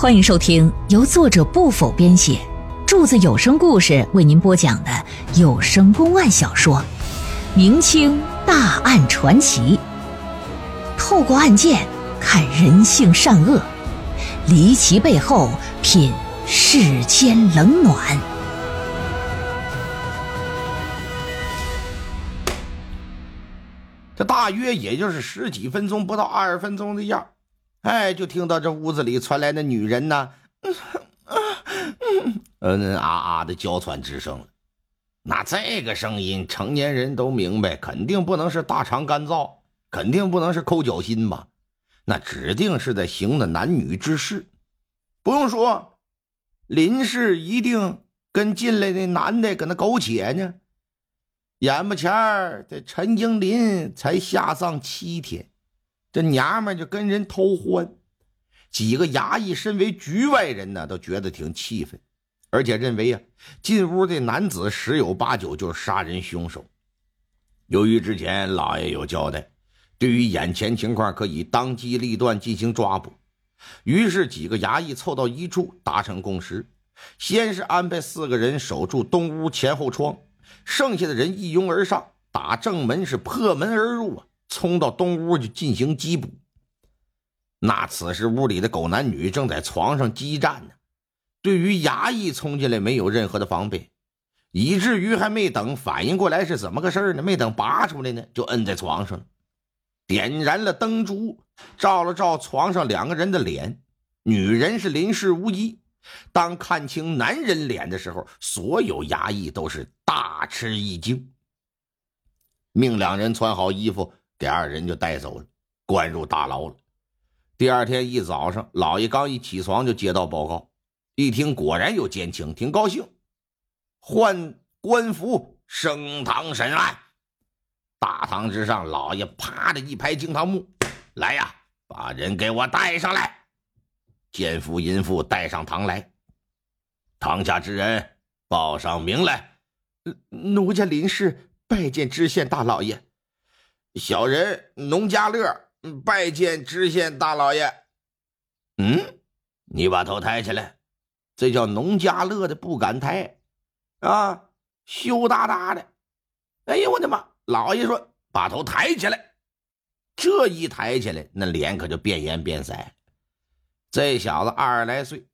欢迎收听由作者不否编写，柱子有声故事为您播讲的有声公案小说《明清大案传奇》，透过案件看人性善恶，离奇背后品世间冷暖。这大约也就是十几分钟，不到二十分钟的样哎，就听到这屋子里传来那女人呐，嗯啊啊的娇喘之声。那这个声音，成年人都明白，肯定不能是大肠干燥，肯定不能是抠脚心吧？那指定是在行的男女之事。不用说，林氏一定跟进来的男的搁那苟且呢。眼巴前儿，这陈经林才下葬七天。这娘们就跟人偷欢，几个衙役身为局外人呢，都觉得挺气愤，而且认为啊，进屋的男子十有八九就是杀人凶手。由于之前老爷有交代，对于眼前情况可以当机立断进行抓捕，于是几个衙役凑到一处达成共识：先是安排四个人守住东屋前后窗，剩下的人一拥而上，打正门是破门而入啊。冲到东屋就进行缉捕。那此时屋里的狗男女正在床上激战呢，对于衙役冲进来没有任何的防备，以至于还没等反应过来是怎么个事呢，没等拔出来呢，就摁在床上了。点燃了灯烛，照了照床上两个人的脸，女人是林氏无疑。当看清男人脸的时候，所有衙役都是大吃一惊，命两人穿好衣服。给二人就带走了，关入大牢了。第二天一早上，老爷刚一起床就接到报告，一听果然有奸情，挺高兴，换官服升堂审案。大堂之上，老爷啪的一拍惊堂木：“来呀，把人给我带上来！奸夫淫妇带上堂来。堂下之人报上名来。奴家林氏拜见知县大老爷。”小人农家乐拜见知县大老爷。嗯，你把头抬起来，这叫农家乐的不敢抬啊，羞答答的。哎呀，我的妈！老爷说把头抬起来，这一抬起来，那脸可就变颜变色。这小子二十来岁，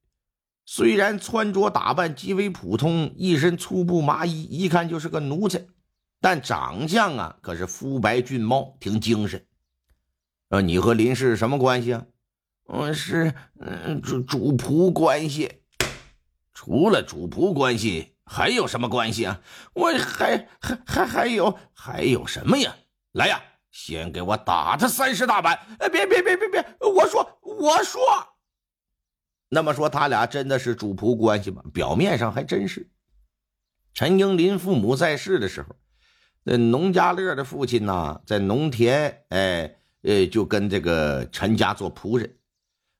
虽然穿着打扮极为普通，一身粗布麻衣，一看就是个奴才。但长相啊，可是肤白俊貌，挺精神。呃，你和林氏什么关系啊？嗯，是嗯主主仆关系。除了主仆关系，还有什么关系啊？我还还还还有还有什么呀？来呀，先给我打他三十大板！哎，别别别别别！我说我说。那么说，他俩真的是主仆关系吗？表面上还真是。陈英林父母在世的时候。那农家乐的父亲呢，在农田，哎，呃，就跟这个陈家做仆人。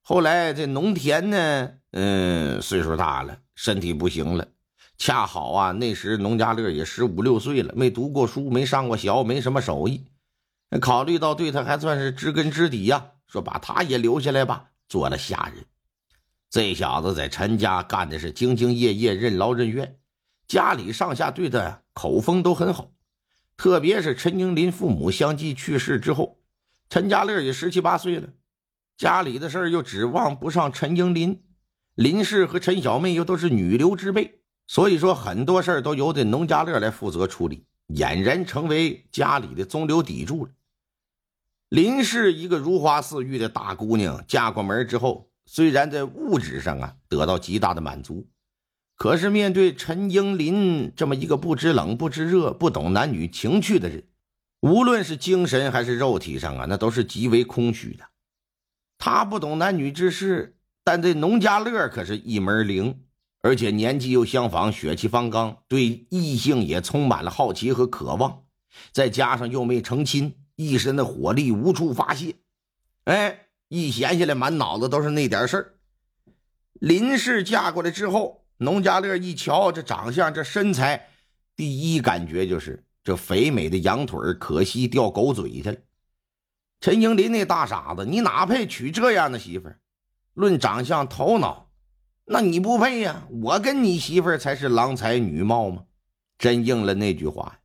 后来这农田呢，嗯，岁数大了，身体不行了，恰好啊，那时农家乐也十五六岁了，没读过书，没上过学，没什么手艺。考虑到对他还算是知根知底呀，说把他也留下来吧，做了下人。这小子在陈家干的是兢兢业业，任劳任怨，家里上下对他口风都很好。特别是陈英林父母相继去世之后，陈家乐也十七八岁了，家里的事儿又指望不上陈英林，林氏和陈小妹又都是女流之辈，所以说很多事儿都由得农家乐来负责处理，俨然成为家里的中流砥柱了。林氏一个如花似玉的大姑娘，嫁过门之后，虽然在物质上啊得到极大的满足。可是面对陈英林这么一个不知冷不知热、不懂男女情趣的人，无论是精神还是肉体上啊，那都是极为空虚的。他不懂男女之事，但这农家乐可是一门灵，而且年纪又相仿，血气方刚，对异性也充满了好奇和渴望。再加上又没成亲，一身的火力无处发泄，哎，一闲下来满脑子都是那点事儿。林氏嫁过来之后。农家乐一瞧这长相，这身材，第一感觉就是这肥美的羊腿可惜掉狗嘴去了。陈英林那大傻子，你哪配娶这样的媳妇儿？论长相头脑，那你不配呀！我跟你媳妇儿才是郎才女貌嘛，真应了那句话：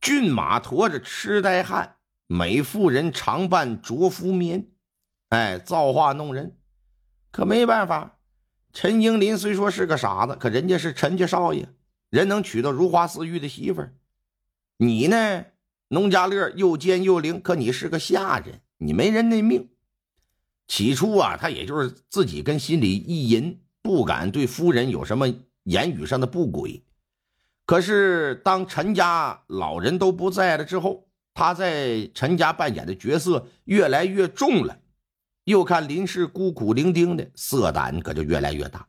骏马驮着痴呆汉，美妇人常伴拙夫眠。哎，造化弄人，可没办法。陈英林虽说是个傻子，可人家是陈家少爷，人能娶到如花似玉的媳妇儿。你呢？农家乐又奸又灵，可你是个下人，你没人那命。起初啊，他也就是自己跟心里一淫，不敢对夫人有什么言语上的不轨。可是当陈家老人都不在了之后，他在陈家扮演的角色越来越重了。又看林氏孤苦伶仃的，色胆可就越来越大，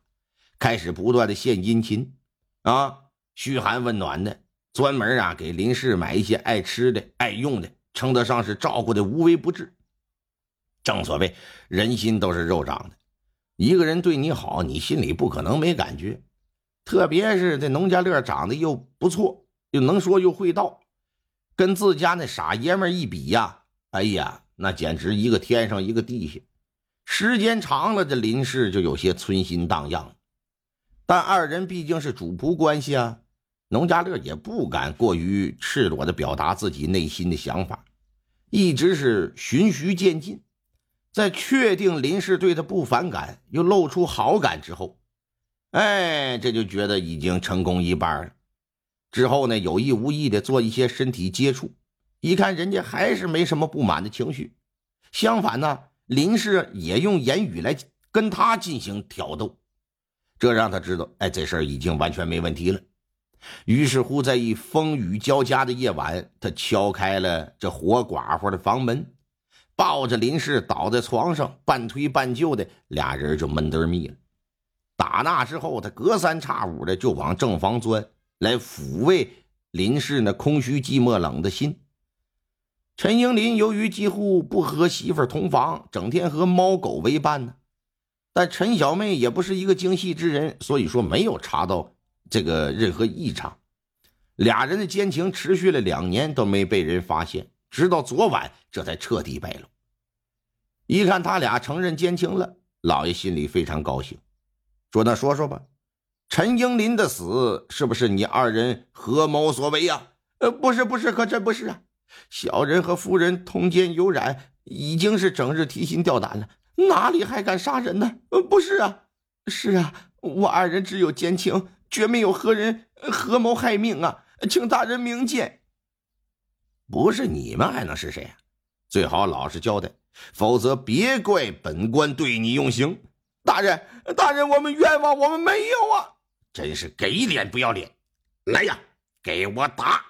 开始不断的献殷勤，啊，嘘寒问暖的。专门啊，给林氏买一些爱吃的、爱用的，称得上是照顾的无微不至。正所谓人心都是肉长的，一个人对你好，你心里不可能没感觉。特别是这农家乐长得又不错，又能说又会道，跟自家那傻爷们一比呀，哎呀，那简直一个天上一个地下。时间长了，这林氏就有些春心荡漾。但二人毕竟是主仆关系啊。农家乐也不敢过于赤裸的表达自己内心的想法，一直是循序渐进，在确定林氏对他不反感，又露出好感之后，哎，这就觉得已经成功一半了。之后呢，有意无意的做一些身体接触，一看人家还是没什么不满的情绪，相反呢，林氏也用言语来跟他进行挑逗，这让他知道，哎，这事儿已经完全没问题了。于是乎，在一风雨交加的夜晚，他敲开了这活寡妇的房门，抱着林氏倒在床上，半推半就的，俩人就闷得密了。打那之后，他隔三差五的就往正房钻，来抚慰林氏那空虚寂寞冷的心。陈英林由于几乎不和媳妇同房，整天和猫狗为伴呢，但陈小妹也不是一个精细之人，所以说没有查到。这个任何异常，俩人的奸情持续了两年都没被人发现，直到昨晚这才彻底败露。一看他俩承认奸情了，老爷心里非常高兴，说：“那说说吧，陈英林的死是不是你二人合谋所为呀？”“呃，不是，不是，可真不是啊！小人和夫人通奸有染，已经是整日提心吊胆了，哪里还敢杀人呢？”“，不是啊，是啊，我二人只有奸情。”绝没有和人合谋害命啊！请大人明鉴。不是你们还能是谁啊？最好老实交代，否则别怪本官对你用刑。大人，大人，我们冤枉，我们没有啊！真是给脸不要脸！来呀，给我打！